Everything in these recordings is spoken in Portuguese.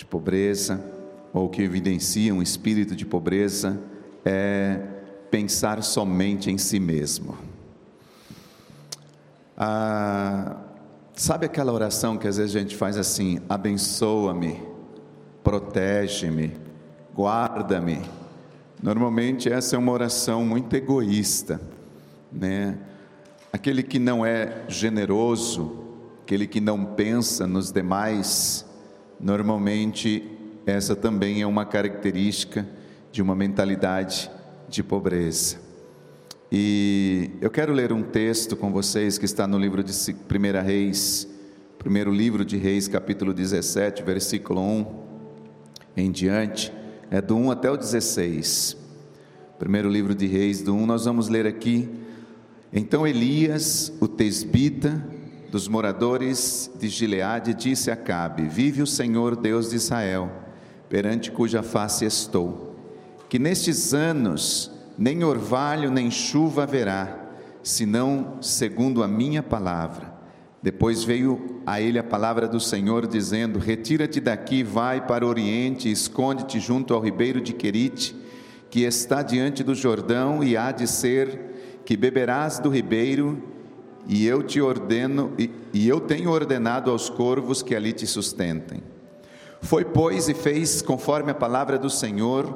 de pobreza, ou que evidencia um espírito de pobreza, é pensar somente em si mesmo. Ah, sabe aquela oração que às vezes a gente faz assim: abençoa-me, protege-me, guarda-me. Normalmente essa é uma oração muito egoísta, né? Aquele que não é generoso, aquele que não pensa nos demais, normalmente essa também é uma característica de uma mentalidade de pobreza. E eu quero ler um texto com vocês que está no livro de 1 Reis, primeiro livro de Reis, capítulo 17, versículo 1 em diante, é do 1 até o 16. Primeiro livro de Reis, do 1, nós vamos ler aqui. Então Elias, o tesbita, dos moradores de Gileade, disse a Cabe: Vive o Senhor Deus de Israel, perante cuja face estou, que nestes anos nem orvalho nem chuva haverá, senão segundo a minha palavra. Depois veio a ele a palavra do Senhor, dizendo: Retira-te daqui, vai para o oriente, esconde-te junto ao ribeiro de Querite, que está diante do Jordão, e há de ser que beberás do ribeiro, e eu te ordeno, e, e eu tenho ordenado aos corvos que ali te sustentem. Foi, pois, e fez conforme a palavra do Senhor,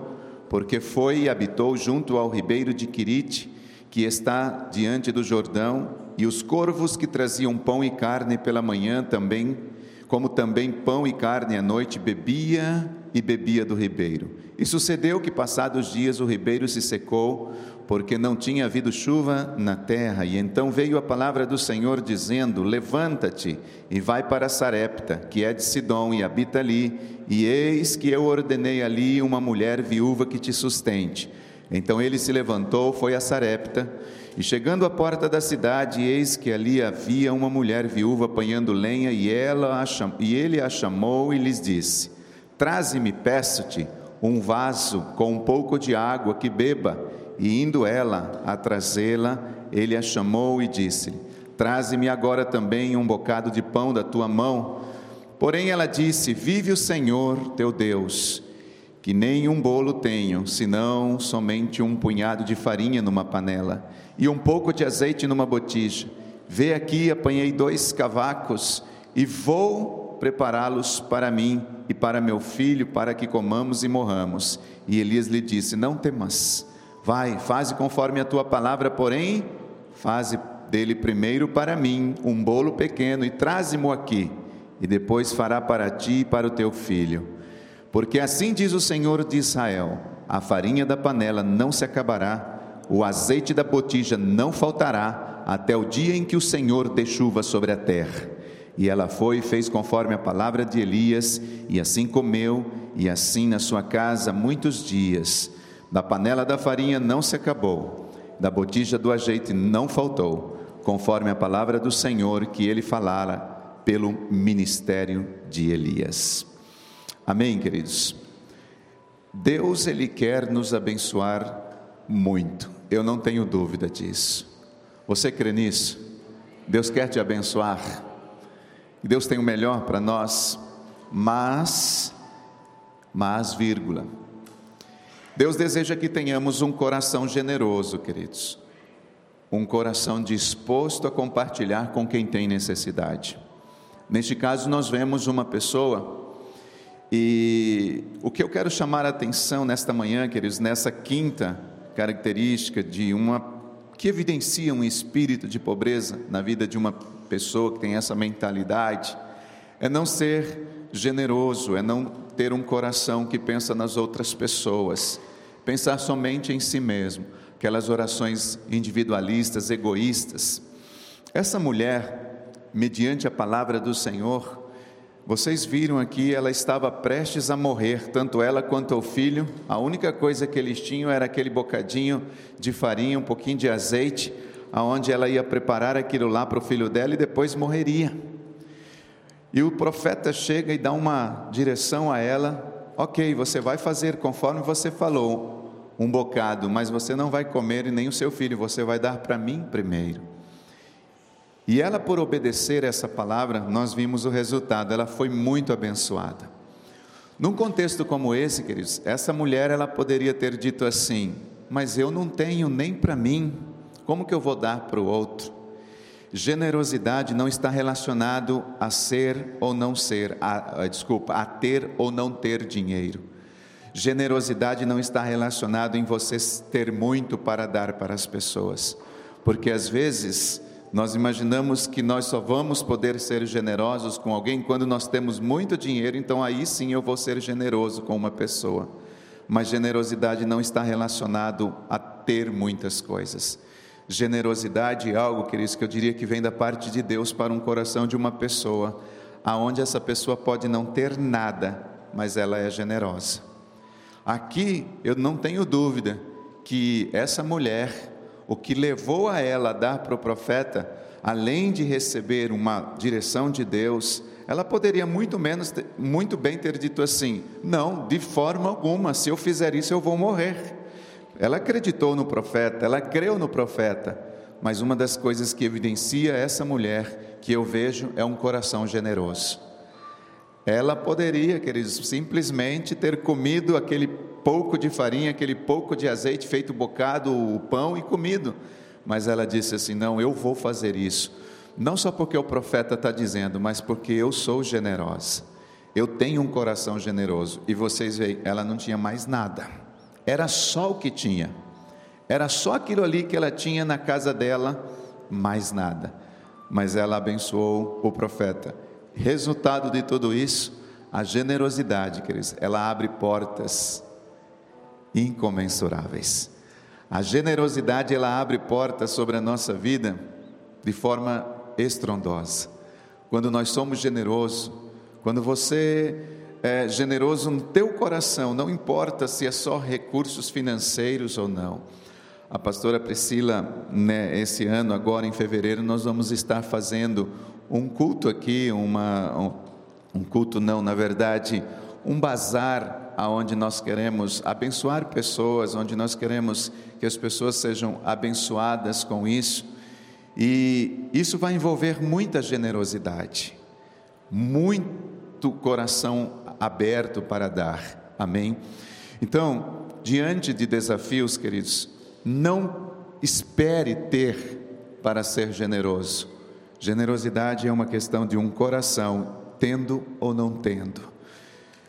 porque foi e habitou junto ao ribeiro de Quirite, que está diante do Jordão, e os corvos que traziam pão e carne pela manhã também, como também pão e carne à noite, bebia e bebia do ribeiro. E sucedeu que, passados dias, o ribeiro se secou, porque não tinha havido chuva na terra. E então veio a palavra do Senhor dizendo: Levanta-te e vai para Sarepta, que é de Sidom, e habita ali. E eis que eu ordenei ali uma mulher viúva que te sustente. Então ele se levantou, foi a Sarepta, e chegando à porta da cidade, eis que ali havia uma mulher viúva apanhando lenha, e, ela a cham... e ele a chamou e lhes disse: Traze-me, peço-te, um vaso com um pouco de água que beba. E indo ela a trazê-la, ele a chamou e disse: Traze-me agora também um bocado de pão da tua mão. Porém ela disse: Vive o Senhor teu Deus, que nem um bolo tenho, senão somente um punhado de farinha numa panela e um pouco de azeite numa botija. Vê aqui, apanhei dois cavacos e vou prepará-los para mim e para meu filho, para que comamos e morramos. E Elias lhe disse: Não temas Vai, faze conforme a tua palavra, porém, faze dele primeiro para mim um bolo pequeno e traze-mo aqui, e depois fará para ti e para o teu filho. Porque assim diz o Senhor de Israel: a farinha da panela não se acabará, o azeite da botija não faltará, até o dia em que o Senhor dê chuva sobre a terra. E ela foi e fez conforme a palavra de Elias, e assim comeu, e assim na sua casa muitos dias. Da panela da farinha não se acabou, da botija do azeite não faltou, conforme a palavra do Senhor que ele falara pelo ministério de Elias. Amém, queridos? Deus, Ele quer nos abençoar muito, eu não tenho dúvida disso. Você crê nisso? Deus quer te abençoar, Deus tem o melhor para nós, mas, mas, vírgula, Deus deseja que tenhamos um coração generoso, queridos, um coração disposto a compartilhar com quem tem necessidade. Neste caso, nós vemos uma pessoa, e o que eu quero chamar a atenção nesta manhã, queridos, nessa quinta característica de uma que evidencia um espírito de pobreza na vida de uma pessoa que tem essa mentalidade, é não ser generoso, é não ter um coração que pensa nas outras pessoas, pensar somente em si mesmo, aquelas orações individualistas, egoístas. Essa mulher, mediante a palavra do Senhor, vocês viram aqui, ela estava prestes a morrer, tanto ela quanto o filho. A única coisa que eles tinham era aquele bocadinho de farinha, um pouquinho de azeite, aonde ela ia preparar aquilo lá para o filho dela e depois morreria. E o profeta chega e dá uma direção a ela: ok, você vai fazer conforme você falou, um bocado, mas você não vai comer e nem o seu filho, você vai dar para mim primeiro. E ela, por obedecer essa palavra, nós vimos o resultado, ela foi muito abençoada. Num contexto como esse, queridos, essa mulher ela poderia ter dito assim: Mas eu não tenho nem para mim, como que eu vou dar para o outro? Generosidade não está relacionado a ser ou não ser, a, a, desculpa, a ter ou não ter dinheiro. Generosidade não está relacionado em você ter muito para dar para as pessoas, porque às vezes nós imaginamos que nós só vamos poder ser generosos com alguém quando nós temos muito dinheiro, então aí sim eu vou ser generoso com uma pessoa. Mas generosidade não está relacionado a ter muitas coisas. Generosidade é algo, queridos, que eu diria que vem da parte de Deus para um coração de uma pessoa, aonde essa pessoa pode não ter nada, mas ela é generosa. Aqui eu não tenho dúvida que essa mulher o que levou a ela a dar para o profeta, além de receber uma direção de Deus, ela poderia muito menos, muito bem ter dito assim: não, de forma alguma, se eu fizer isso eu vou morrer. Ela acreditou no profeta, ela creu no profeta, mas uma das coisas que evidencia essa mulher que eu vejo é um coração generoso. Ela poderia, queridos, simplesmente ter comido aquele pouco de farinha, aquele pouco de azeite, feito bocado o pão e comido. Mas ela disse assim: Não, eu vou fazer isso. Não só porque o profeta está dizendo, mas porque eu sou generosa. Eu tenho um coração generoso. E vocês veem, ela não tinha mais nada. Era só o que tinha. Era só aquilo ali que ela tinha na casa dela, mais nada. Mas ela abençoou o profeta. Resultado de tudo isso, a generosidade, queridos, ela abre portas incomensuráveis. A generosidade ela abre portas sobre a nossa vida de forma estrondosa. Quando nós somos generosos, quando você é generoso no teu coração, não importa se é só recursos financeiros ou não. A pastora Priscila, né, esse ano, agora em fevereiro, nós vamos estar fazendo um culto aqui, uma, um, culto não, na verdade, um bazar aonde nós queremos abençoar pessoas, onde nós queremos que as pessoas sejam abençoadas com isso. E isso vai envolver muita generosidade, muito coração aberto para dar. Amém? Então, diante de desafios, queridos, não espere ter para ser generoso. Generosidade é uma questão de um coração, tendo ou não tendo.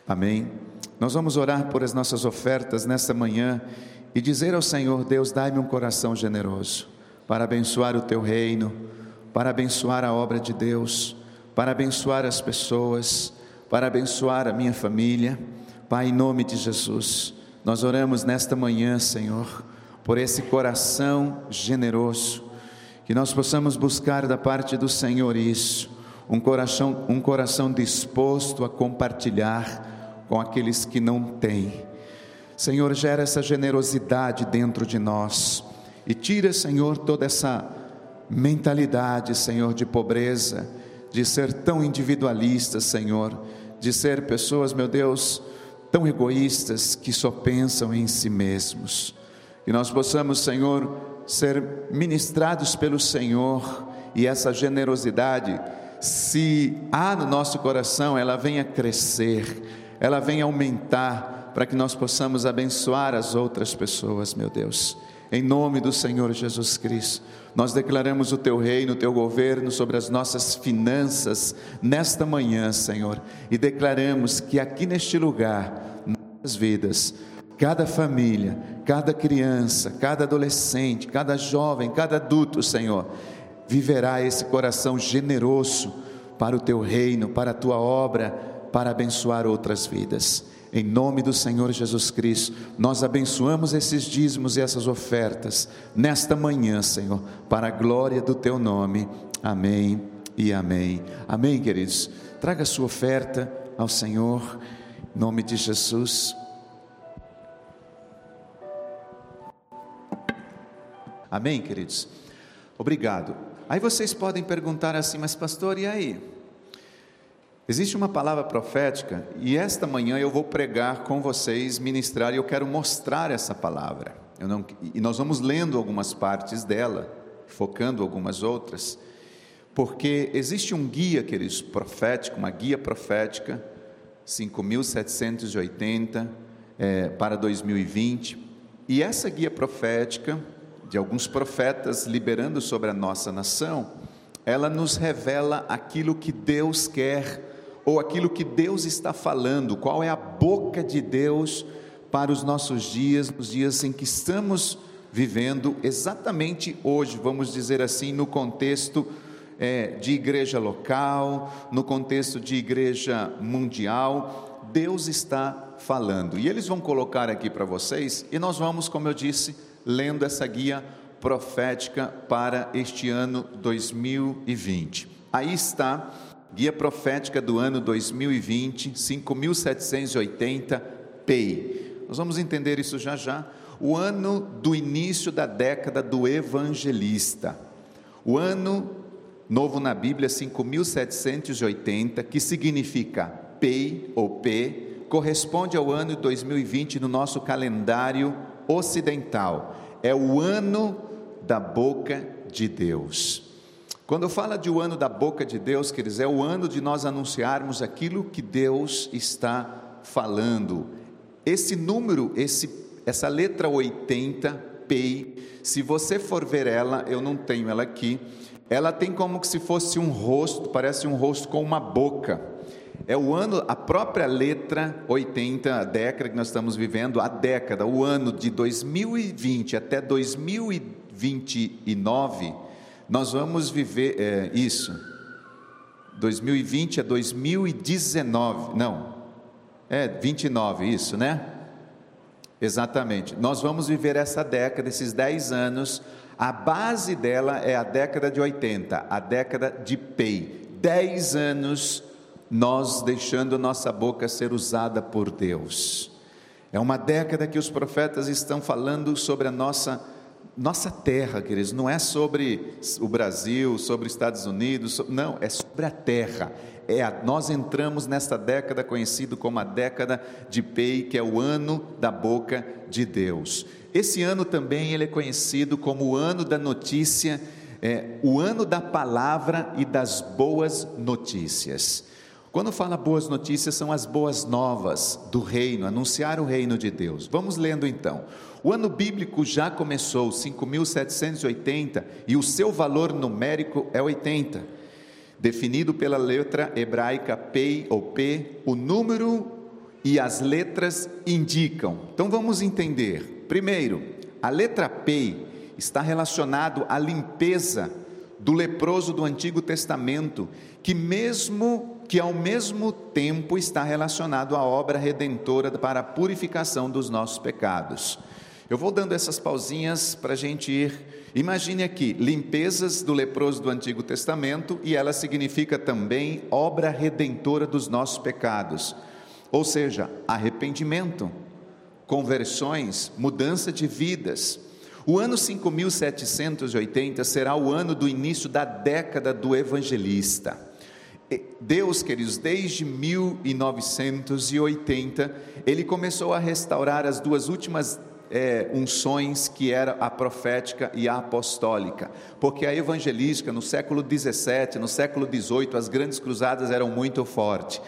Amém? Nós vamos orar por as nossas ofertas nesta manhã e dizer ao Senhor: Deus, dai-me um coração generoso para abençoar o teu reino, para abençoar a obra de Deus, para abençoar as pessoas, para abençoar a minha família. Pai, em nome de Jesus, nós oramos nesta manhã, Senhor, por esse coração generoso, que nós possamos buscar da parte do Senhor isso, um coração, um coração disposto a compartilhar com aqueles que não têm. Senhor, gera essa generosidade dentro de nós e tira, Senhor, toda essa mentalidade, Senhor, de pobreza, de ser tão individualistas, Senhor, de ser pessoas, meu Deus, tão egoístas que só pensam em si mesmos. Que nós possamos, Senhor, ser ministrados pelo Senhor e essa generosidade, se há no nosso coração, ela venha crescer ela vem aumentar para que nós possamos abençoar as outras pessoas, meu Deus. Em nome do Senhor Jesus Cristo, nós declaramos o teu reino, o teu governo sobre as nossas finanças nesta manhã, Senhor, e declaramos que aqui neste lugar, nas vidas, cada família, cada criança, cada adolescente, cada jovem, cada adulto, Senhor, viverá esse coração generoso para o teu reino, para a tua obra para abençoar outras vidas. Em nome do Senhor Jesus Cristo, nós abençoamos esses dízimos e essas ofertas nesta manhã, Senhor, para a glória do teu nome. Amém e amém. Amém, queridos. Traga a sua oferta ao Senhor, em nome de Jesus. Amém, queridos? Obrigado. Aí vocês podem perguntar assim, mas pastor, e aí? Existe uma palavra profética e esta manhã eu vou pregar com vocês, ministrar e eu quero mostrar essa palavra. Não, e nós vamos lendo algumas partes dela, focando algumas outras, porque existe um guia, queridos, profético, uma guia profética 5.780 é, para 2020. E essa guia profética, de alguns profetas liberando sobre a nossa nação, ela nos revela aquilo que Deus quer, ou aquilo que Deus está falando, qual é a boca de Deus para os nossos dias, nos dias em que estamos vivendo, exatamente hoje, vamos dizer assim, no contexto é, de igreja local, no contexto de igreja mundial, Deus está falando. E eles vão colocar aqui para vocês, e nós vamos, como eu disse, lendo essa guia profética para este ano 2020. Aí está, guia profética do ano 2020, 5780 PEI. Nós vamos entender isso já já. O ano do início da década do evangelista. O ano novo na Bíblia 5780, que significa PEI ou P, corresponde ao ano 2020 no nosso calendário ocidental. É o ano da boca de Deus. Quando fala de o ano da boca de Deus, quer dizer, é o ano de nós anunciarmos aquilo que Deus está falando. Esse número, esse, essa letra 80, PEI, se você for ver ela, eu não tenho ela aqui, ela tem como se fosse um rosto, parece um rosto com uma boca. É o ano, a própria letra 80, a década que nós estamos vivendo, a década, o ano de 2020 até 2029, nós vamos viver é, isso. 2020 a 2019, não, é 29, isso, né? Exatamente. Nós vamos viver essa década, esses 10 anos a base dela é a década de 80, a década de Pei. Dez anos nós deixando nossa boca ser usada por Deus. É uma década que os profetas estão falando sobre a nossa nossa terra, queridos, não é sobre o Brasil, sobre os Estados Unidos, não, é sobre a terra. É a, nós entramos nesta década conhecido como a década de Pei, que é o ano da boca de Deus. Esse ano também ele é conhecido como o ano da notícia, é, o ano da palavra e das boas notícias. Quando fala boas notícias, são as boas novas do reino, anunciar o reino de Deus. Vamos lendo então. O ano bíblico já começou, 5.780, e o seu valor numérico é 80. Definido pela letra hebraica Pei ou P, o número e as letras indicam. Então vamos entender. Primeiro, a letra P está relacionado à limpeza do leproso do Antigo Testamento, que mesmo que ao mesmo tempo está relacionado à obra redentora para a purificação dos nossos pecados. Eu vou dando essas pausinhas para a gente ir. Imagine aqui, limpezas do leproso do Antigo Testamento, e ela significa também obra redentora dos nossos pecados, ou seja, arrependimento conversões, mudança de vidas. O ano 5780 será o ano do início da década do evangelista. Deus, queridos, desde 1980, ele começou a restaurar as duas últimas é, unções que era a profética e a apostólica, porque a evangelística no século 17, no século 18, as grandes cruzadas eram muito fortes.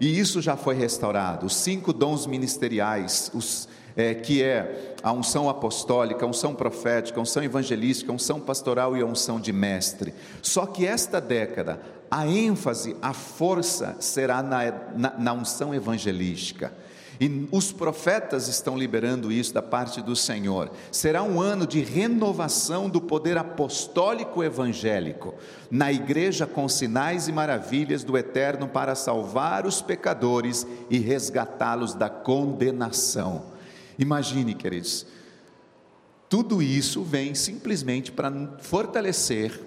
E isso já foi restaurado. Os cinco dons ministeriais, os, é, que é a unção apostólica, a unção profética, a unção evangelística, a unção pastoral e a unção de mestre. Só que esta década, a ênfase, a força será na, na, na unção evangelística. E os profetas estão liberando isso da parte do Senhor. Será um ano de renovação do poder apostólico evangélico na igreja com sinais e maravilhas do eterno para salvar os pecadores e resgatá-los da condenação. Imagine, queridos, tudo isso vem simplesmente para fortalecer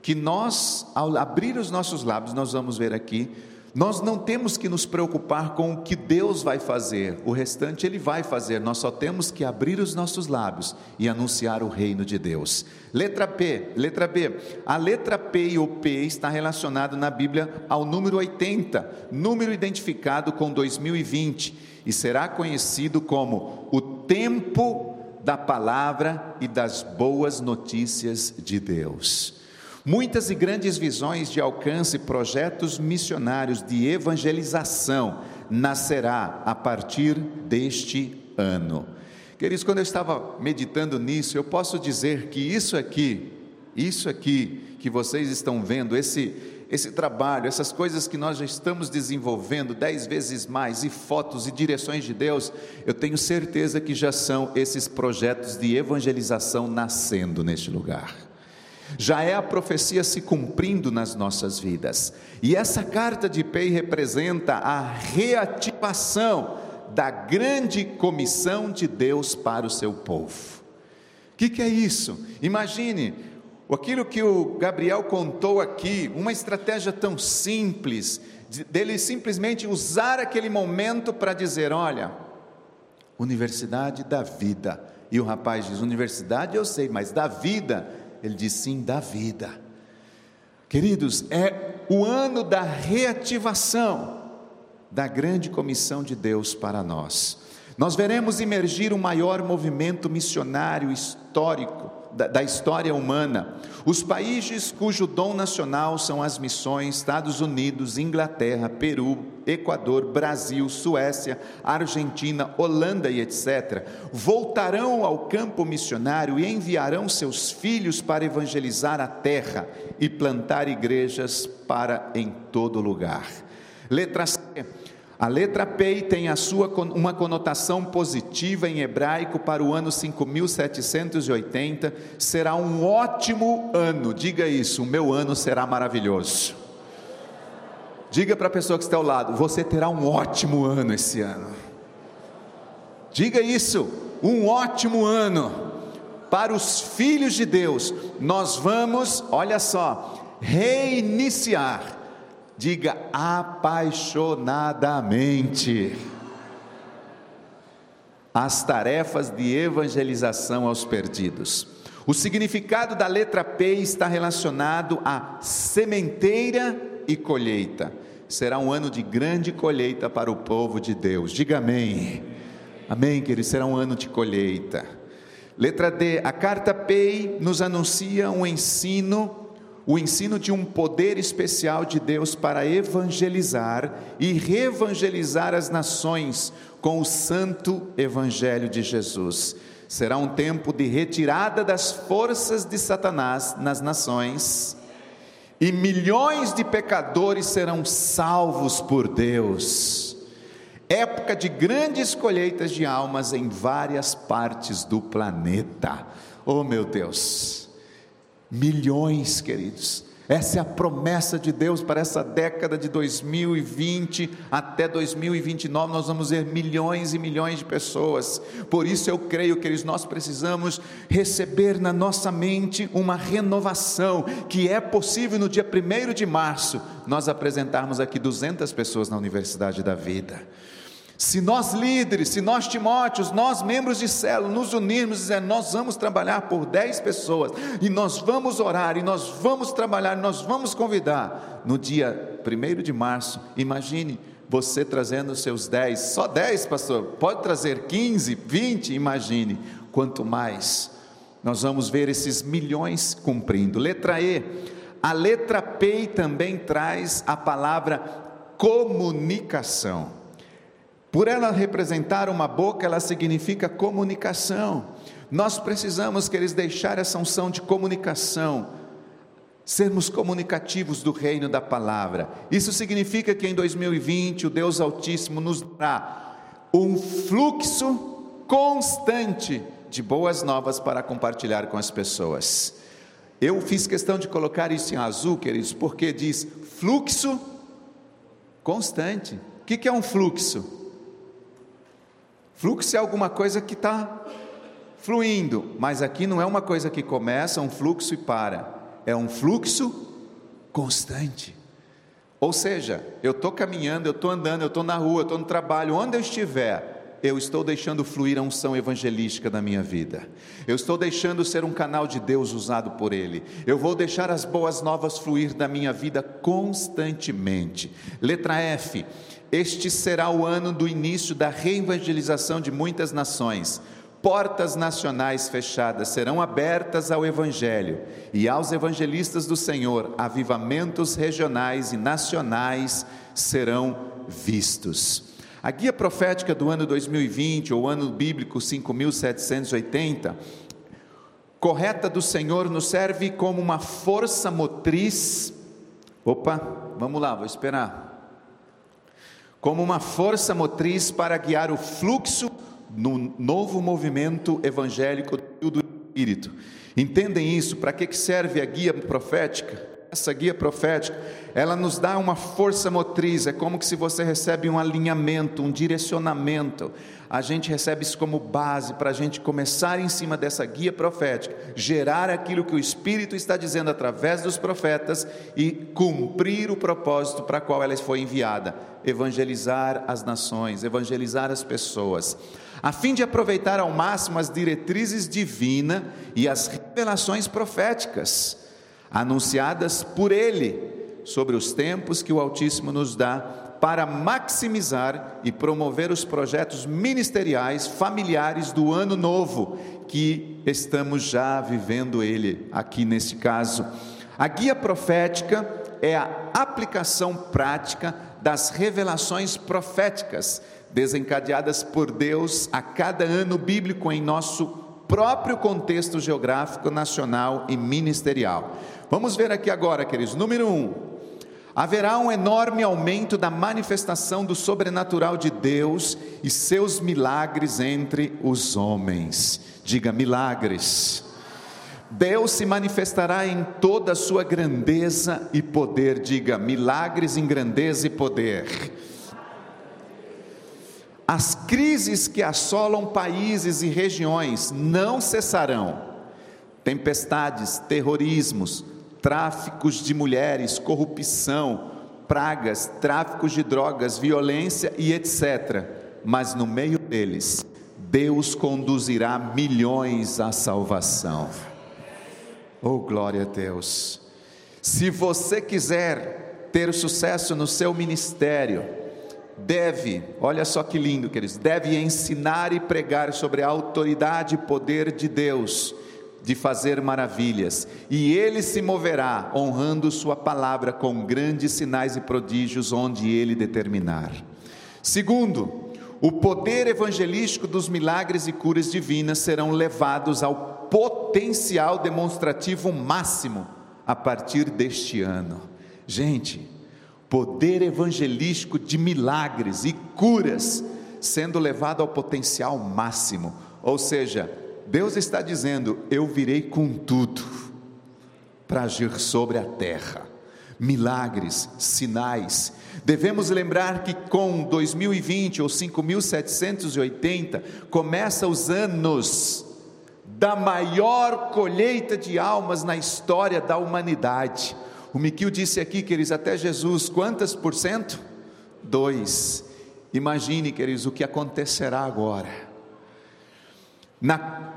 que nós, ao abrir os nossos lábios, nós vamos ver aqui, nós não temos que nos preocupar com o que Deus vai fazer, o restante Ele vai fazer, nós só temos que abrir os nossos lábios e anunciar o reino de Deus. Letra P, letra B. A letra P e o P está relacionado na Bíblia ao número 80, número identificado com 2020, e será conhecido como o tempo da palavra e das boas notícias de Deus. Muitas e grandes visões de alcance, projetos missionários de evangelização nascerá a partir deste ano. Queridos, quando eu estava meditando nisso, eu posso dizer que isso aqui, isso aqui que vocês estão vendo, esse, esse trabalho, essas coisas que nós já estamos desenvolvendo dez vezes mais, e fotos e direções de Deus, eu tenho certeza que já são esses projetos de evangelização nascendo neste lugar. Já é a profecia se cumprindo nas nossas vidas. E essa carta de Pei representa a reativação da grande comissão de Deus para o seu povo. O que, que é isso? Imagine aquilo que o Gabriel contou aqui, uma estratégia tão simples, dele simplesmente usar aquele momento para dizer: olha, Universidade da Vida. E o rapaz diz: Universidade eu sei, mas da vida? Ele diz: sim, da vida. Queridos, é o ano da reativação da grande comissão de Deus para nós. Nós veremos emergir o maior movimento missionário histórico da, história humana. Os países cujo dom nacional são as missões, Estados Unidos, Inglaterra, Peru, Equador, Brasil, Suécia, Argentina, Holanda e etc., voltarão ao campo missionário e enviarão seus filhos para evangelizar a terra e plantar igrejas para em todo lugar. Letra C. A letra P tem a sua uma conotação positiva em hebraico para o ano 5780, será um ótimo ano. Diga isso, o meu ano será maravilhoso. Diga para a pessoa que está ao lado, você terá um ótimo ano esse ano. Diga isso, um ótimo ano. Para os filhos de Deus, nós vamos, olha só, reiniciar Diga apaixonadamente. As tarefas de evangelização aos perdidos. O significado da letra P está relacionado a sementeira e colheita. Será um ano de grande colheita para o povo de Deus. Diga amém. Amém, querido. Será um ano de colheita. Letra D. A carta P nos anuncia um ensino o ensino de um poder especial de Deus para evangelizar e reevangelizar as nações com o santo evangelho de Jesus. Será um tempo de retirada das forças de Satanás nas nações, e milhões de pecadores serão salvos por Deus. Época de grandes colheitas de almas em várias partes do planeta. Oh meu Deus! Milhões, queridos. Essa é a promessa de Deus para essa década de 2020 até 2029. Nós vamos ver milhões e milhões de pessoas. Por isso eu creio que nós precisamos receber na nossa mente uma renovação, que é possível no dia 1 de março nós apresentarmos aqui 200 pessoas na Universidade da Vida. Se nós líderes, se nós Timóteos, nós membros de célula, nos unirmos e dizer, nós vamos trabalhar por 10 pessoas, e nós vamos orar, e nós vamos trabalhar, e nós vamos convidar, no dia 1 de março, imagine você trazendo seus 10, só 10 pastor, pode trazer 15, 20, imagine, quanto mais, nós vamos ver esses milhões cumprindo. Letra E, a letra P também traz a palavra comunicação. Por ela representar uma boca, ela significa comunicação. Nós precisamos, queridos, deixar essa unção de comunicação, sermos comunicativos do reino da palavra. Isso significa que em 2020 o Deus Altíssimo nos dará um fluxo constante de boas novas para compartilhar com as pessoas. Eu fiz questão de colocar isso em azul, queridos, porque diz fluxo constante. O que é um fluxo? Fluxo é alguma coisa que está fluindo, mas aqui não é uma coisa que começa um fluxo e para, é um fluxo constante. Ou seja, eu estou caminhando, eu estou andando, eu estou na rua, eu estou no trabalho, onde eu estiver, eu estou deixando fluir a unção evangelística da minha vida. Eu estou deixando ser um canal de Deus usado por Ele. Eu vou deixar as boas novas fluir da minha vida constantemente. Letra F. Este será o ano do início da reevangelização de muitas nações. Portas nacionais fechadas serão abertas ao Evangelho e aos evangelistas do Senhor, avivamentos regionais e nacionais serão vistos. A guia profética do ano 2020, ou ano bíblico 5780, correta do Senhor, nos serve como uma força motriz. Opa, vamos lá, vou esperar. Como uma força motriz para guiar o fluxo no novo movimento evangélico do Espírito. Entendem isso? Para que serve a guia profética? Essa guia profética, ela nos dá uma força motriz, é como que se você recebe um alinhamento, um direcionamento. A gente recebe isso como base para a gente começar em cima dessa guia profética, gerar aquilo que o Espírito está dizendo através dos profetas e cumprir o propósito para qual ela foi enviada: evangelizar as nações, evangelizar as pessoas. A fim de aproveitar ao máximo as diretrizes divinas e as revelações proféticas anunciadas por Ele sobre os tempos que o Altíssimo nos dá para maximizar e promover os projetos ministeriais familiares do ano novo que estamos já vivendo ele aqui nesse caso. A guia profética é a aplicação prática das revelações proféticas desencadeadas por Deus a cada ano bíblico em nosso próprio contexto geográfico, nacional e ministerial. Vamos ver aqui agora, queridos. Número um, haverá um enorme aumento da manifestação do sobrenatural de Deus e seus milagres entre os homens. Diga milagres. Deus se manifestará em toda a sua grandeza e poder. Diga milagres em grandeza e poder. As crises que assolam países e regiões não cessarão. Tempestades, terrorismos, tráficos de mulheres, corrupção, pragas, tráficos de drogas, violência e etc. Mas no meio deles, Deus conduzirá milhões à salvação. Oh, glória a Deus! Se você quiser ter sucesso no seu ministério, deve, olha só que lindo, queridos, deve ensinar e pregar sobre a autoridade e poder de Deus de fazer maravilhas, e ele se moverá honrando sua palavra com grandes sinais e prodígios onde ele determinar. Segundo, o poder evangelístico dos milagres e curas divinas serão levados ao potencial demonstrativo máximo a partir deste ano. Gente, poder evangelístico de milagres e curas sendo levado ao potencial máximo, ou seja, Deus está dizendo: Eu virei com tudo para agir sobre a terra. Milagres, sinais. Devemos lembrar que com 2020 ou 5780 começa os anos da maior colheita de almas na história da humanidade. O Miquil disse aqui, queridos, até Jesus, quantas por cento? Dois. Imagine, queridos, o que acontecerá agora. Na,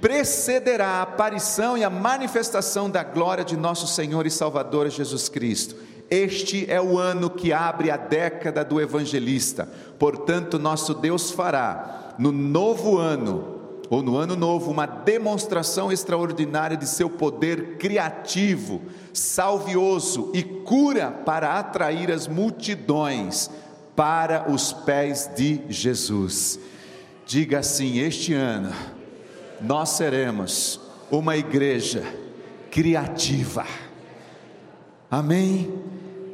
precederá a aparição e a manifestação da glória de nosso Senhor e Salvador Jesus Cristo. Este é o ano que abre a década do evangelista. Portanto, nosso Deus fará no novo ano ou no ano novo, uma demonstração extraordinária de seu poder criativo, salvioso e cura para atrair as multidões para os pés de Jesus. Diga assim: este ano nós seremos uma igreja criativa. Amém?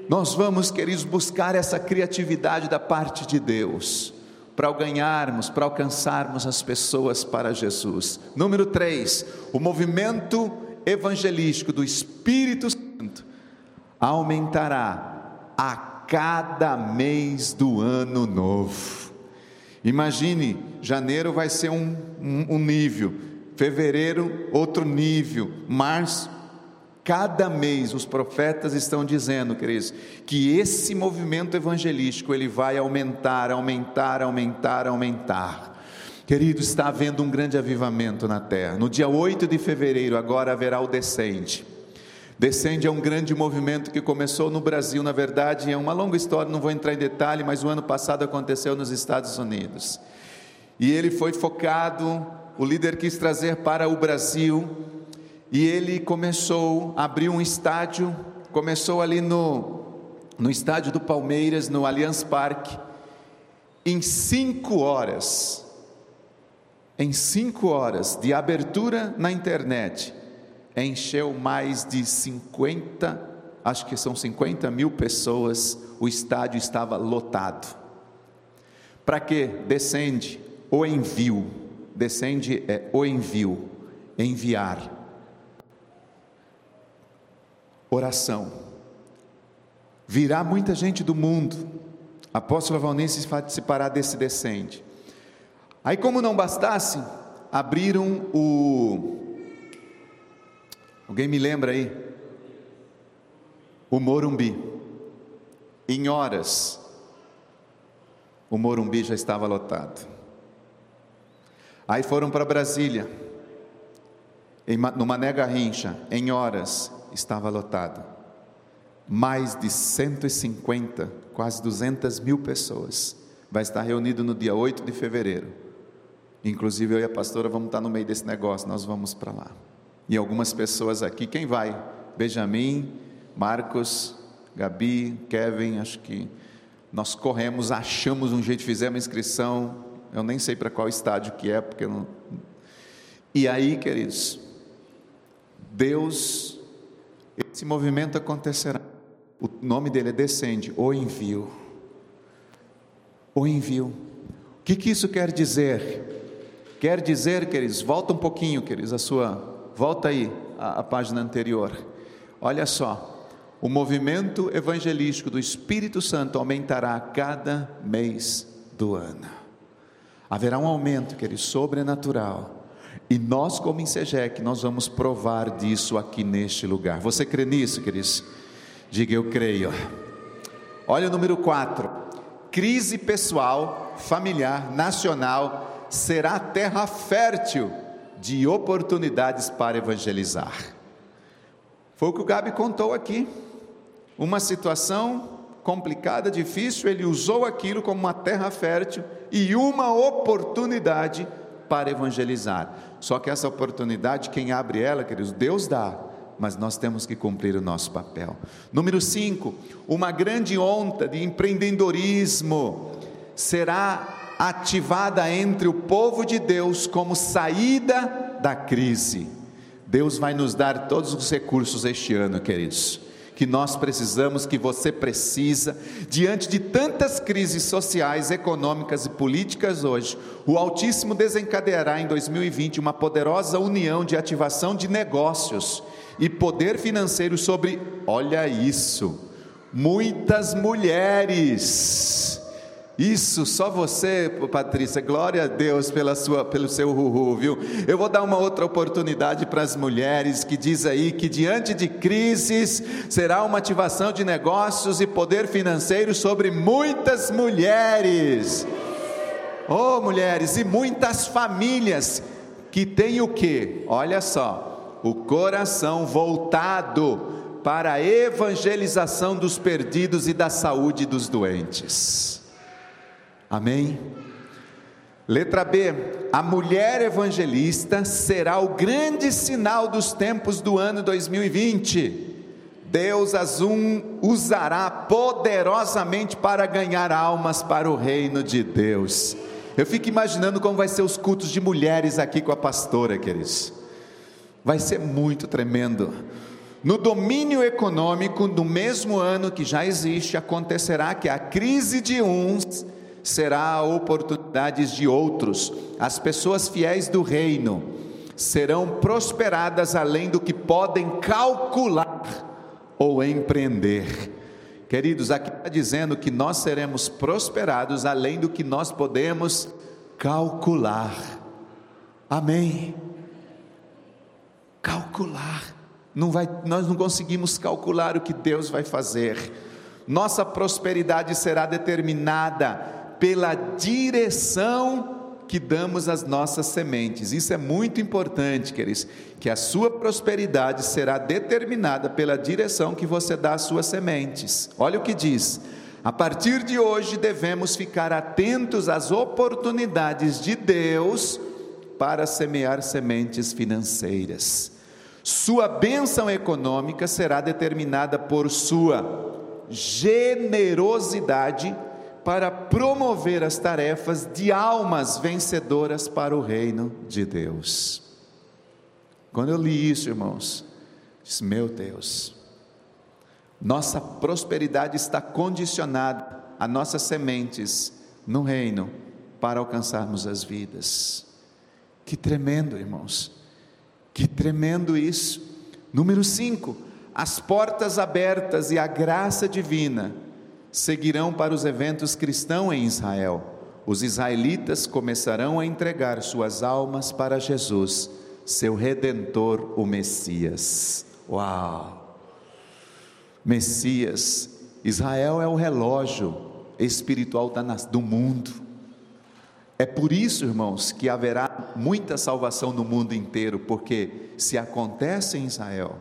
Nós vamos, queridos, buscar essa criatividade da parte de Deus para ganharmos, para alcançarmos as pessoas para Jesus. Número 3, o movimento evangelístico do Espírito Santo aumentará a cada mês do ano novo. Imagine, janeiro vai ser um, um, um nível, fevereiro, outro nível, março, Cada mês os profetas estão dizendo, queridos, que esse movimento evangelístico ele vai aumentar, aumentar, aumentar, aumentar. Queridos, está havendo um grande avivamento na terra. No dia 8 de fevereiro, agora haverá o Descende. Descende é um grande movimento que começou no Brasil, na verdade, é uma longa história, não vou entrar em detalhe, mas o ano passado aconteceu nos Estados Unidos. E ele foi focado, o líder quis trazer para o Brasil e ele começou, abriu um estádio, começou ali no, no estádio do Palmeiras, no Allianz Parque, em cinco horas, em cinco horas de abertura na internet, encheu mais de 50, acho que são 50 mil pessoas, o estádio estava lotado. Para que? Descende o envio, descende é o envio, enviar. Oração. Virá muita gente do mundo. Apóstolo Valnense participará desse descende. Aí, como não bastasse, abriram o. Alguém me lembra aí? O Morumbi. Em horas, o Morumbi já estava lotado. Aí foram para Brasília, no Mané Garrincha, em horas, estava lotado. Mais de 150, quase 200 mil pessoas. Vai estar reunido no dia 8 de fevereiro. Inclusive eu e a pastora vamos estar no meio desse negócio, nós vamos para lá. E algumas pessoas aqui, quem vai? Benjamin, Marcos, Gabi, Kevin, acho que nós corremos, achamos um jeito, fizemos inscrição, eu nem sei para qual estádio que é, porque não. E aí, queridos, Deus, esse movimento acontecerá. O nome dele é Descende, o envio. O envio. O que, que isso quer dizer? Quer dizer, queridos, volta um pouquinho, queridos, a sua, volta aí a, a página anterior. Olha só, o movimento evangelístico do Espírito Santo aumentará a cada mês do ano. Haverá um aumento, querido, sobrenatural. E nós, como Insegec, nós vamos provar disso aqui neste lugar. Você crê nisso, queridos? Diga eu creio. Olha o número 4. Crise pessoal, familiar, nacional será terra fértil de oportunidades para evangelizar. Foi o que o Gabi contou aqui uma situação complicada, difícil, ele usou aquilo como uma terra fértil e uma oportunidade para evangelizar. Só que essa oportunidade, quem abre ela, queridos, Deus dá, mas nós temos que cumprir o nosso papel. Número 5, uma grande onda de empreendedorismo será ativada entre o povo de Deus como saída da crise. Deus vai nos dar todos os recursos este ano, queridos que nós precisamos, que você precisa, diante de tantas crises sociais, econômicas e políticas hoje, o Altíssimo desencadeará em 2020 uma poderosa união de ativação de negócios e poder financeiro sobre, olha isso, muitas mulheres isso, só você, Patrícia, glória a Deus pela sua, pelo seu ruhu, viu? Eu vou dar uma outra oportunidade para as mulheres que diz aí que diante de crises será uma ativação de negócios e poder financeiro sobre muitas mulheres. Oh, mulheres, e muitas famílias que têm o que? Olha só, o coração voltado para a evangelização dos perdidos e da saúde dos doentes. Amém? Letra B: a mulher evangelista será o grande sinal dos tempos do ano 2020. Deus as um usará poderosamente para ganhar almas para o reino de Deus. Eu fico imaginando como vai ser os cultos de mulheres aqui com a pastora, queridos. Vai ser muito tremendo. No domínio econômico, no mesmo ano que já existe, acontecerá que a crise de uns será oportunidades de outros. As pessoas fiéis do reino serão prosperadas além do que podem calcular ou empreender. Queridos, aqui está dizendo que nós seremos prosperados além do que nós podemos calcular. Amém. Calcular. Não vai, nós não conseguimos calcular o que Deus vai fazer. Nossa prosperidade será determinada pela direção que damos às nossas sementes. Isso é muito importante, queridos, que a sua prosperidade será determinada pela direção que você dá às suas sementes. Olha o que diz: a partir de hoje devemos ficar atentos às oportunidades de Deus para semear sementes financeiras. Sua bênção econômica será determinada por sua generosidade para promover as tarefas de almas vencedoras para o reino de Deus. Quando eu li isso, irmãos, disse: Meu Deus, nossa prosperidade está condicionada a nossas sementes no reino para alcançarmos as vidas. Que tremendo, irmãos, que tremendo isso. Número 5, as portas abertas e a graça divina seguirão para os eventos cristãos em Israel. Os israelitas começarão a entregar suas almas para Jesus, seu redentor, o Messias. Uau! Messias, Israel é o relógio espiritual do mundo. É por isso, irmãos, que haverá muita salvação no mundo inteiro, porque se acontece em Israel,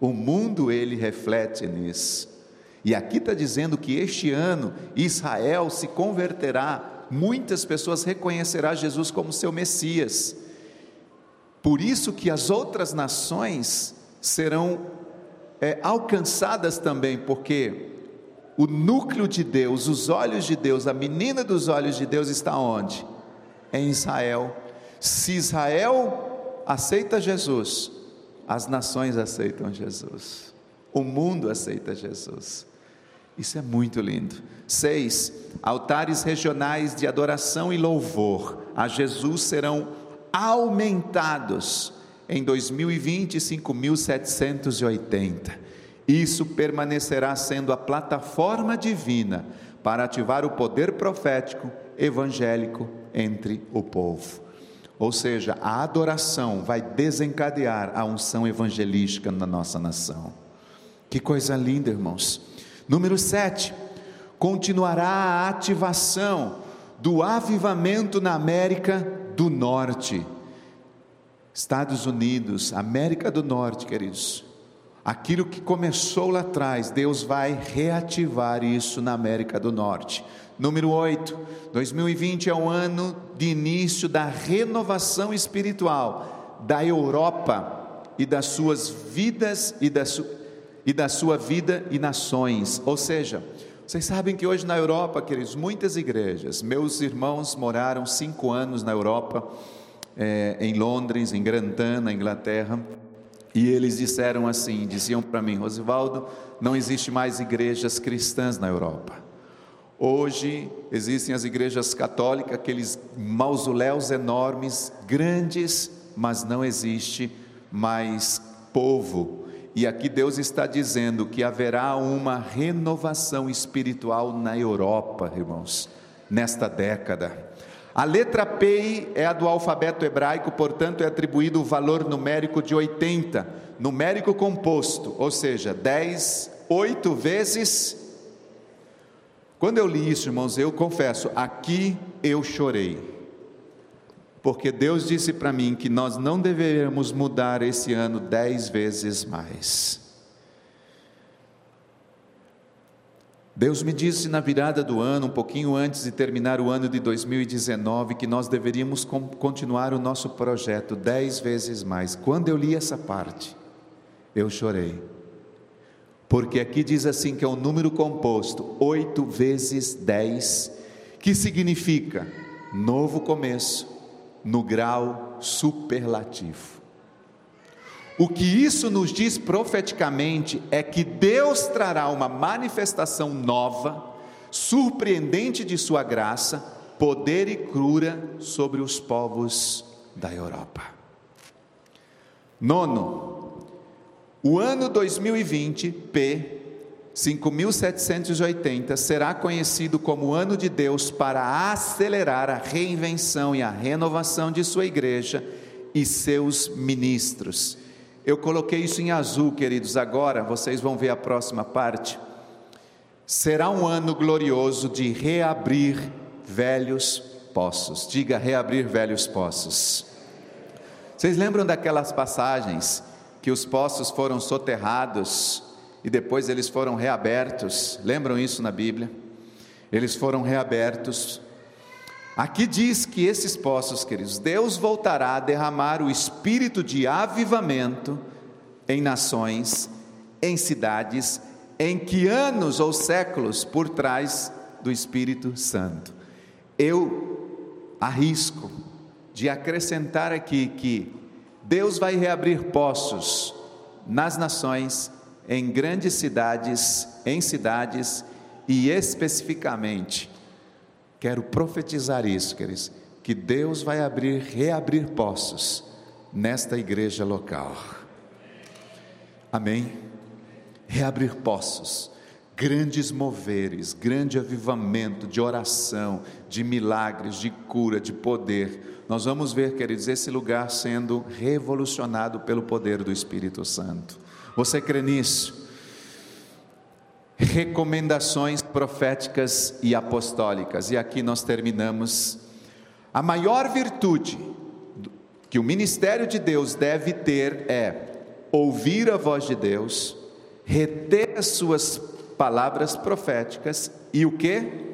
o mundo ele reflete nisso. E aqui está dizendo que este ano Israel se converterá, muitas pessoas reconhecerá Jesus como seu Messias. Por isso que as outras nações serão é, alcançadas também, porque o núcleo de Deus, os olhos de Deus, a menina dos olhos de Deus está onde? Em Israel. Se Israel aceita Jesus, as nações aceitam Jesus, o mundo aceita Jesus. Isso é muito lindo. Seis, altares regionais de adoração e louvor a Jesus serão aumentados em 2020, 5.780. Isso permanecerá sendo a plataforma divina para ativar o poder profético evangélico entre o povo. Ou seja, a adoração vai desencadear a unção evangelística na nossa nação. Que coisa linda, irmãos. Número 7. Continuará a ativação do avivamento na América do Norte. Estados Unidos, América do Norte, queridos. Aquilo que começou lá atrás, Deus vai reativar isso na América do Norte. Número 8, 2020 é o ano de início da renovação espiritual da Europa e das suas vidas e da, su, e da sua vida e nações. Ou seja, vocês sabem que hoje na Europa, queridos, muitas igrejas, meus irmãos moraram cinco anos na Europa, é, em Londres, em Grantham, na Inglaterra, e eles disseram assim: diziam para mim, Rosivaldo, não existe mais igrejas cristãs na Europa. Hoje existem as igrejas católicas, aqueles mausoléus enormes, grandes, mas não existe mais povo. E aqui Deus está dizendo que haverá uma renovação espiritual na Europa, irmãos, nesta década. A letra P é a do alfabeto hebraico, portanto é atribuído o valor numérico de 80, numérico composto, ou seja, 10, 8 vezes quando eu li isso, irmãos, eu confesso, aqui eu chorei. Porque Deus disse para mim que nós não deveríamos mudar esse ano dez vezes mais. Deus me disse na virada do ano, um pouquinho antes de terminar o ano de 2019, que nós deveríamos continuar o nosso projeto dez vezes mais. Quando eu li essa parte, eu chorei porque aqui diz assim que é um número composto, 8 vezes 10, que significa novo começo, no grau superlativo. O que isso nos diz profeticamente é que Deus trará uma manifestação nova, surpreendente de Sua graça, poder e cura sobre os povos da Europa. Nono, o ano 2020, P 5780, será conhecido como ano de Deus para acelerar a reinvenção e a renovação de sua igreja e seus ministros. Eu coloquei isso em azul, queridos, agora vocês vão ver a próxima parte. Será um ano glorioso de reabrir velhos poços. Diga reabrir velhos poços. Vocês lembram daquelas passagens que os poços foram soterrados e depois eles foram reabertos. Lembram isso na Bíblia? Eles foram reabertos. Aqui diz que esses poços, queridos, Deus voltará a derramar o espírito de avivamento em nações, em cidades, em que anos ou séculos por trás do Espírito Santo. Eu arrisco de acrescentar aqui que Deus vai reabrir poços nas nações, em grandes cidades, em cidades e especificamente, quero profetizar isso, queridos, que Deus vai abrir, reabrir poços nesta igreja local. Amém? Reabrir poços, grandes moveres, grande avivamento de oração, de milagres, de cura, de poder. Nós vamos ver, queridos, esse lugar sendo revolucionado pelo poder do Espírito Santo. Você crê nisso? Recomendações proféticas e apostólicas. E aqui nós terminamos. A maior virtude que o ministério de Deus deve ter é ouvir a voz de Deus, reter as suas palavras proféticas e o que?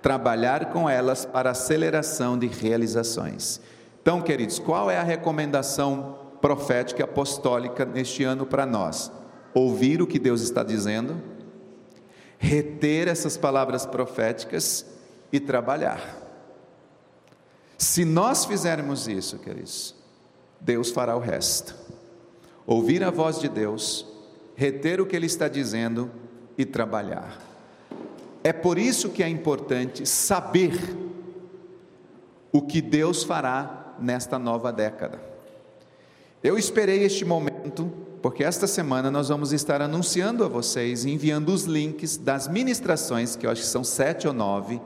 Trabalhar com elas para aceleração de realizações. Então, queridos, qual é a recomendação profética e apostólica neste ano para nós? Ouvir o que Deus está dizendo, reter essas palavras proféticas e trabalhar. Se nós fizermos isso, queridos, Deus fará o resto. Ouvir a voz de Deus, reter o que Ele está dizendo e trabalhar. É por isso que é importante saber o que Deus fará nesta nova década. Eu esperei este momento, porque esta semana nós vamos estar anunciando a vocês, enviando os links das ministrações, que eu acho que são sete ou nove,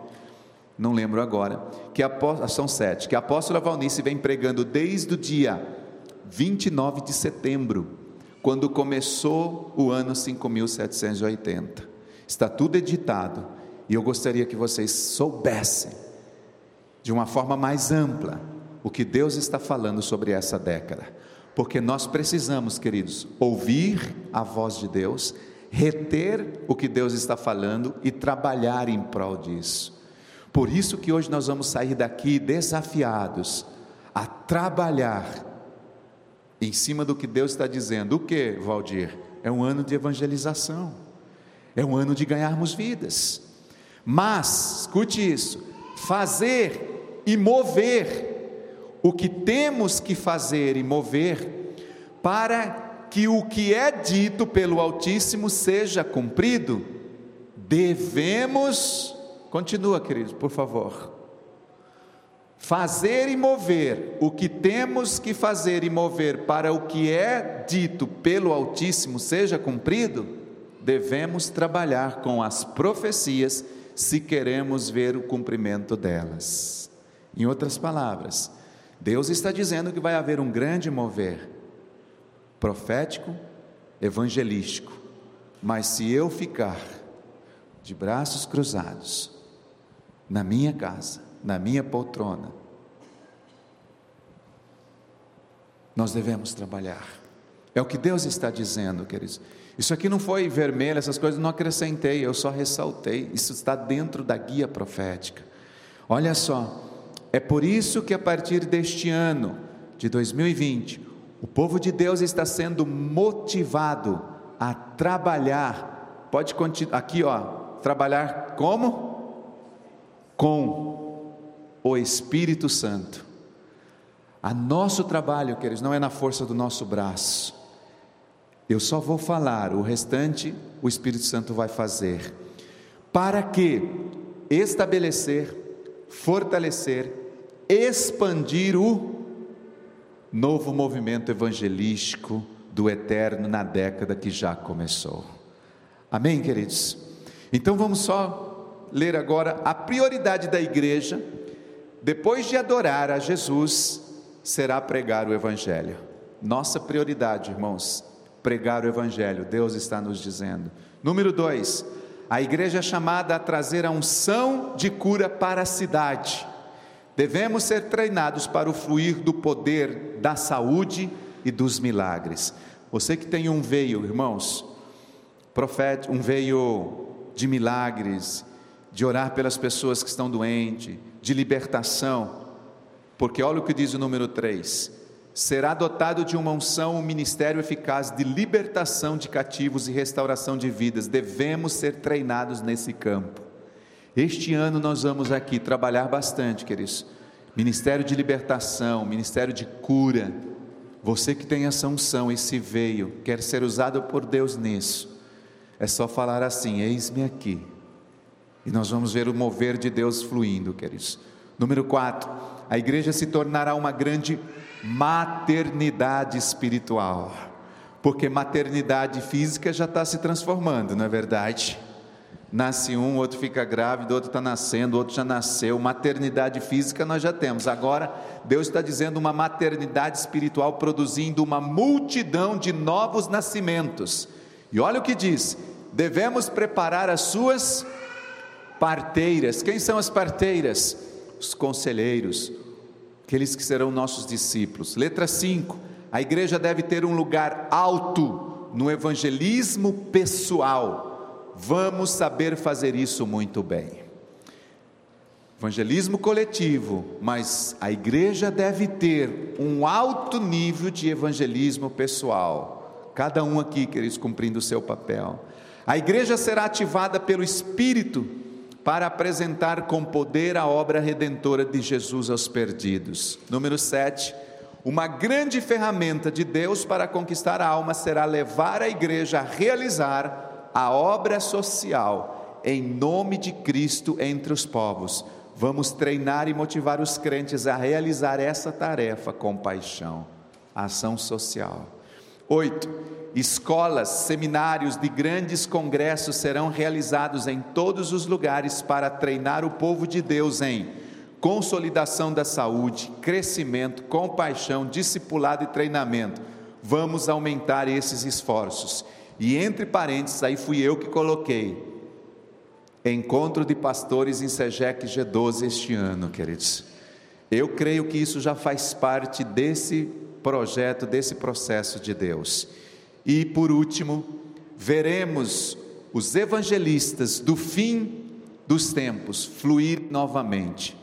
não lembro agora, que a, são sete, que a apóstola Valnice vem pregando desde o dia 29 de setembro, quando começou o ano 5780. Está tudo editado, e eu gostaria que vocês soubessem, de uma forma mais ampla, o que Deus está falando sobre essa década porque nós precisamos, queridos, ouvir a voz de Deus, reter o que Deus está falando e trabalhar em prol disso. Por isso que hoje nós vamos sair daqui desafiados a trabalhar em cima do que Deus está dizendo. O que, Valdir? É um ano de evangelização, é um ano de ganharmos vidas. Mas, escute isso: fazer e mover o que temos que fazer e mover para que o que é dito pelo Altíssimo seja cumprido, devemos, continua, queridos, por favor. Fazer e mover o que temos que fazer e mover para o que é dito pelo Altíssimo seja cumprido, devemos trabalhar com as profecias se queremos ver o cumprimento delas. Em outras palavras, Deus está dizendo que vai haver um grande mover profético, evangelístico. Mas se eu ficar de braços cruzados na minha casa, na minha poltrona, nós devemos trabalhar. É o que Deus está dizendo, queridos. Isso aqui não foi vermelho, essas coisas não acrescentei, eu só ressaltei. Isso está dentro da guia profética. Olha só, é por isso que a partir deste ano de 2020, o povo de Deus está sendo motivado a trabalhar. Pode continuar aqui, ó, trabalhar como? Com o Espírito Santo. A nosso trabalho, queridos, não é na força do nosso braço. Eu só vou falar, o restante o Espírito Santo vai fazer. Para que estabelecer, fortalecer expandir o novo movimento evangelístico do eterno na década que já começou. Amém, queridos? Então vamos só ler agora a prioridade da igreja, depois de adorar a Jesus, será pregar o Evangelho. Nossa prioridade, irmãos, pregar o Evangelho, Deus está nos dizendo. Número dois, a igreja é chamada a trazer a unção de cura para a cidade. Devemos ser treinados para o fluir do poder da saúde e dos milagres. Você que tem um veio, irmãos, profeta, um veio de milagres, de orar pelas pessoas que estão doentes, de libertação, porque olha o que diz o número 3: será dotado de uma unção, um ministério eficaz de libertação de cativos e restauração de vidas. Devemos ser treinados nesse campo. Este ano nós vamos aqui trabalhar bastante, queridos. Ministério de libertação, ministério de cura. Você que tem essa unção, esse veio, quer ser usado por Deus nisso. É só falar assim: Eis-me aqui. E nós vamos ver o mover de Deus fluindo, queridos. Número 4, a igreja se tornará uma grande maternidade espiritual, porque maternidade física já está se transformando, não é verdade? Nasce um, outro fica grávido, outro está nascendo, outro já nasceu. Maternidade física nós já temos. Agora, Deus está dizendo uma maternidade espiritual produzindo uma multidão de novos nascimentos. E olha o que diz: devemos preparar as suas parteiras. Quem são as parteiras? Os conselheiros, aqueles que serão nossos discípulos. Letra 5: a igreja deve ter um lugar alto no evangelismo pessoal vamos saber fazer isso muito bem. Evangelismo coletivo, mas a igreja deve ter um alto nível de evangelismo pessoal. Cada um aqui, queridos, cumprindo o seu papel. A igreja será ativada pelo Espírito para apresentar com poder a obra redentora de Jesus aos perdidos. Número 7. Uma grande ferramenta de Deus para conquistar a alma será levar a igreja a realizar a obra social em nome de Cristo entre os povos. Vamos treinar e motivar os crentes a realizar essa tarefa com paixão. Ação social. 8. Escolas, seminários de grandes congressos serão realizados em todos os lugares para treinar o povo de Deus em consolidação da saúde, crescimento, compaixão, discipulado e treinamento. Vamos aumentar esses esforços e entre parênteses, aí fui eu que coloquei. Encontro de pastores em Segec G12 este ano, queridos. Eu creio que isso já faz parte desse projeto, desse processo de Deus. E por último, veremos os evangelistas do fim dos tempos fluir novamente.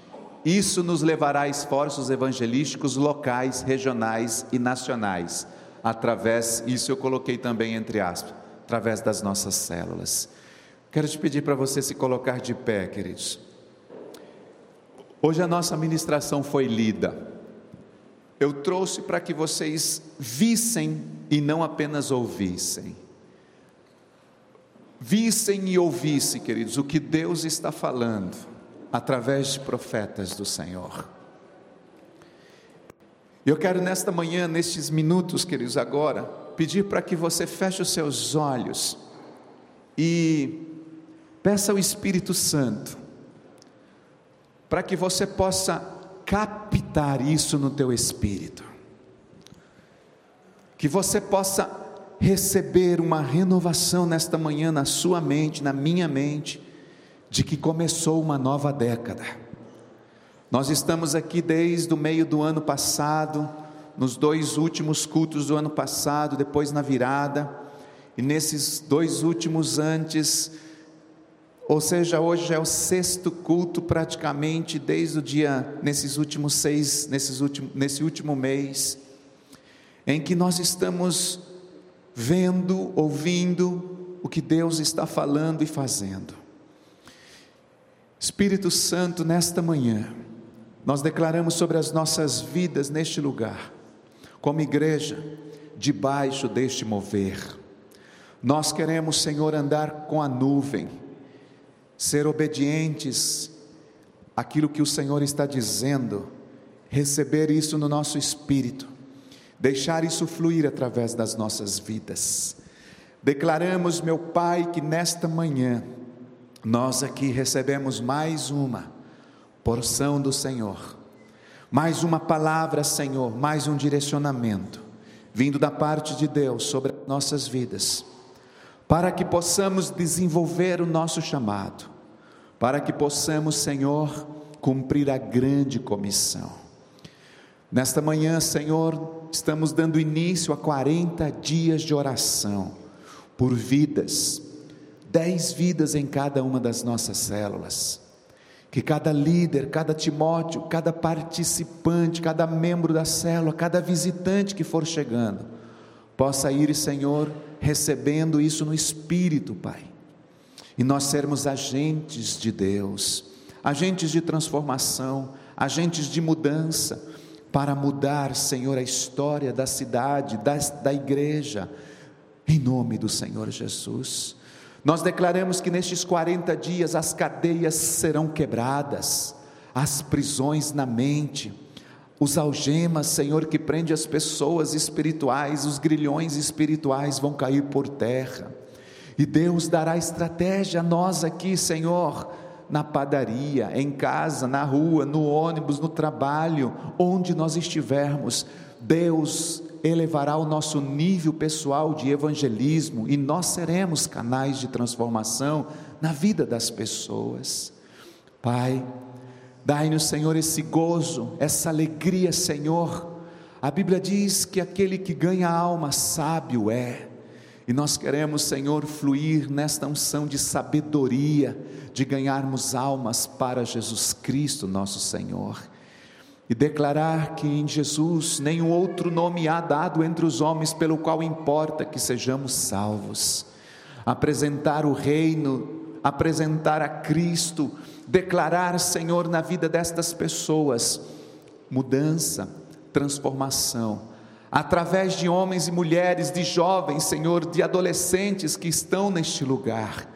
Isso nos levará a esforços evangelísticos locais, regionais e nacionais através, isso eu coloquei também entre aspas, através das nossas células. Quero te pedir para você se colocar de pé, queridos. Hoje a nossa ministração foi lida. Eu trouxe para que vocês vissem e não apenas ouvissem. Vissem e ouvissem, queridos, o que Deus está falando através de profetas do Senhor. Eu quero nesta manhã, nestes minutos, queridos, agora, pedir para que você feche os seus olhos e peça ao Espírito Santo para que você possa captar isso no teu espírito. Que você possa receber uma renovação nesta manhã na sua mente, na minha mente, de que começou uma nova década nós estamos aqui desde o meio do ano passado, nos dois últimos cultos do ano passado, depois na virada, e nesses dois últimos antes, ou seja, hoje é o sexto culto praticamente desde o dia, nesses últimos seis, nesses últimos, nesse último mês, em que nós estamos vendo, ouvindo o que Deus está falando e fazendo. Espírito Santo, nesta manhã, nós declaramos sobre as nossas vidas neste lugar, como igreja, debaixo deste mover. Nós queremos, Senhor, andar com a nuvem, ser obedientes àquilo que o Senhor está dizendo, receber isso no nosso espírito, deixar isso fluir através das nossas vidas. Declaramos, meu Pai, que nesta manhã nós aqui recebemos mais uma porção do Senhor. Mais uma palavra, Senhor, mais um direcionamento vindo da parte de Deus sobre nossas vidas, para que possamos desenvolver o nosso chamado, para que possamos, Senhor, cumprir a grande comissão. Nesta manhã, Senhor, estamos dando início a 40 dias de oração por vidas, dez vidas em cada uma das nossas células que cada líder, cada Timóteo, cada participante, cada membro da célula, cada visitante que for chegando, possa ir, Senhor, recebendo isso no Espírito, Pai. e nós sermos agentes de Deus, agentes de transformação, agentes de mudança, para mudar, Senhor, a história da cidade, da, da igreja, em nome do Senhor Jesus. Nós declaramos que nestes 40 dias as cadeias serão quebradas, as prisões na mente, os algemas, Senhor, que prende as pessoas espirituais, os grilhões espirituais vão cair por terra. E Deus dará estratégia a nós aqui, Senhor, na padaria, em casa, na rua, no ônibus, no trabalho, onde nós estivermos. Deus elevará o nosso nível pessoal de evangelismo e nós seremos canais de transformação na vida das pessoas. Pai, dai-nos, Senhor, esse gozo, essa alegria, Senhor. A Bíblia diz que aquele que ganha a alma sábio é. E nós queremos, Senhor, fluir nesta unção de sabedoria, de ganharmos almas para Jesus Cristo, nosso Senhor. E declarar que em Jesus nenhum outro nome há dado entre os homens pelo qual importa que sejamos salvos. Apresentar o reino, apresentar a Cristo, declarar, Senhor, na vida destas pessoas, mudança, transformação através de homens e mulheres, de jovens, Senhor, de adolescentes que estão neste lugar.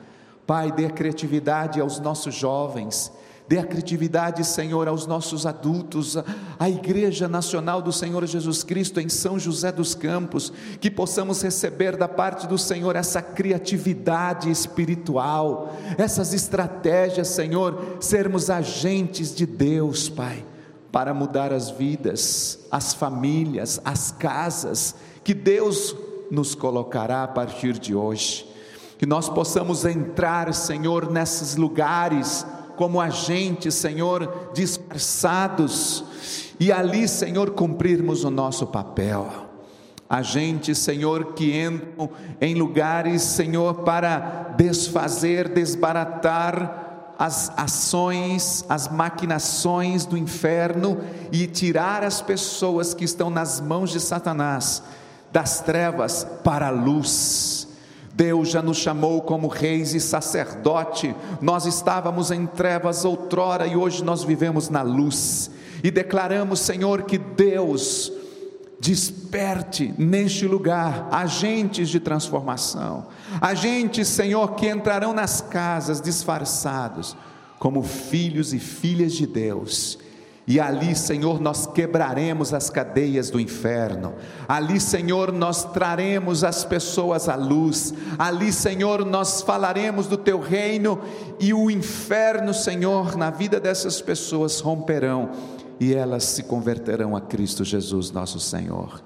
Pai, dê criatividade aos nossos jovens, dê a criatividade, Senhor, aos nossos adultos, à Igreja Nacional do Senhor Jesus Cristo em São José dos Campos, que possamos receber da parte do Senhor essa criatividade espiritual, essas estratégias, Senhor, sermos agentes de Deus, Pai para mudar as vidas, as famílias, as casas que Deus nos colocará a partir de hoje. Que nós possamos entrar, Senhor, nesses lugares como agentes, Senhor, disfarçados, e ali, Senhor, cumprirmos o nosso papel. Agentes, Senhor, que entram em lugares, Senhor, para desfazer, desbaratar as ações, as maquinações do inferno e tirar as pessoas que estão nas mãos de Satanás das trevas para a luz. Deus já nos chamou como reis e sacerdote. Nós estávamos em trevas outrora e hoje nós vivemos na luz. E declaramos, Senhor, que Deus Desperte neste lugar agentes de transformação, agentes, Senhor, que entrarão nas casas disfarçados como filhos e filhas de Deus. E ali, Senhor, nós quebraremos as cadeias do inferno. Ali, Senhor, nós traremos as pessoas à luz. Ali, Senhor, nós falaremos do teu reino e o inferno, Senhor, na vida dessas pessoas romperão e elas se converterão a Cristo Jesus, nosso Senhor.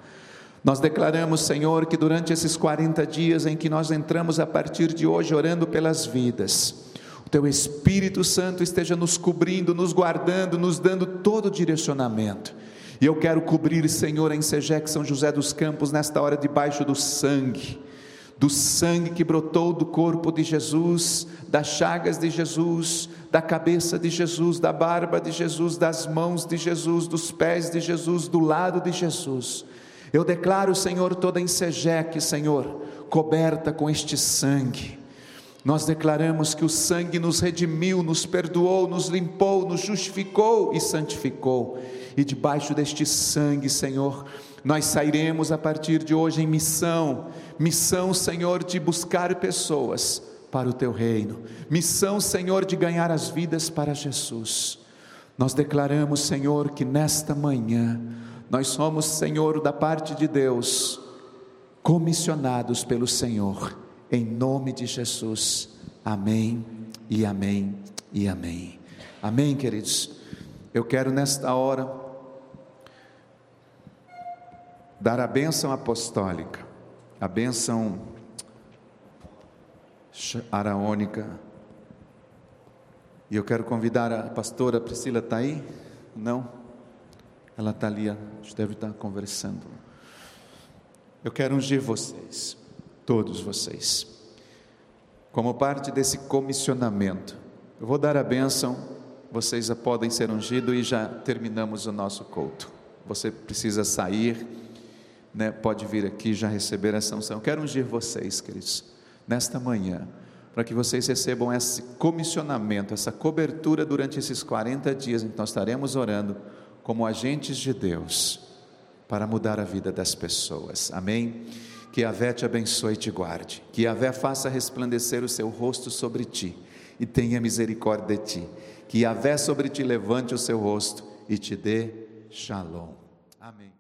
Nós declaramos, Senhor, que durante esses 40 dias em que nós entramos a partir de hoje orando pelas vidas, Teu Espírito Santo esteja nos cobrindo, nos guardando, nos dando todo o direcionamento. E eu quero cobrir, Senhor, em Segec São José dos Campos, nesta hora, debaixo do sangue do sangue que brotou do corpo de Jesus, das chagas de Jesus, da cabeça de Jesus, da barba de Jesus, das mãos de Jesus, dos pés de Jesus, do lado de Jesus. Eu declaro, Senhor, toda Sejeque, Senhor, coberta com este sangue. Nós declaramos que o sangue nos redimiu, nos perdoou, nos limpou, nos justificou e santificou. E debaixo deste sangue, Senhor, nós sairemos a partir de hoje em missão, missão, Senhor, de buscar pessoas para o teu reino, missão, Senhor, de ganhar as vidas para Jesus. Nós declaramos, Senhor, que nesta manhã nós somos, Senhor, da parte de Deus, comissionados pelo Senhor, em nome de Jesus. Amém e amém e amém. Amém, queridos. Eu quero nesta hora dar a bênção apostólica, a bênção araônica. E eu quero convidar a pastora Priscila, está aí? Não? Ela está ali, deve estar conversando. Eu quero ungir vocês, todos vocês, como parte desse comissionamento. Eu vou dar a bênção, vocês já podem ser ungidos e já terminamos o nosso culto. Você precisa sair né, pode vir aqui já receber essa unção. Quero ungir vocês, queridos, nesta manhã, para que vocês recebam esse comissionamento, essa cobertura durante esses 40 dias em que nós estaremos orando como agentes de Deus para mudar a vida das pessoas. Amém? Que a Vé te abençoe e te guarde. Que a Vé faça resplandecer o seu rosto sobre ti e tenha misericórdia de ti. Que a Vé sobre ti levante o seu rosto e te dê shalom. Amém.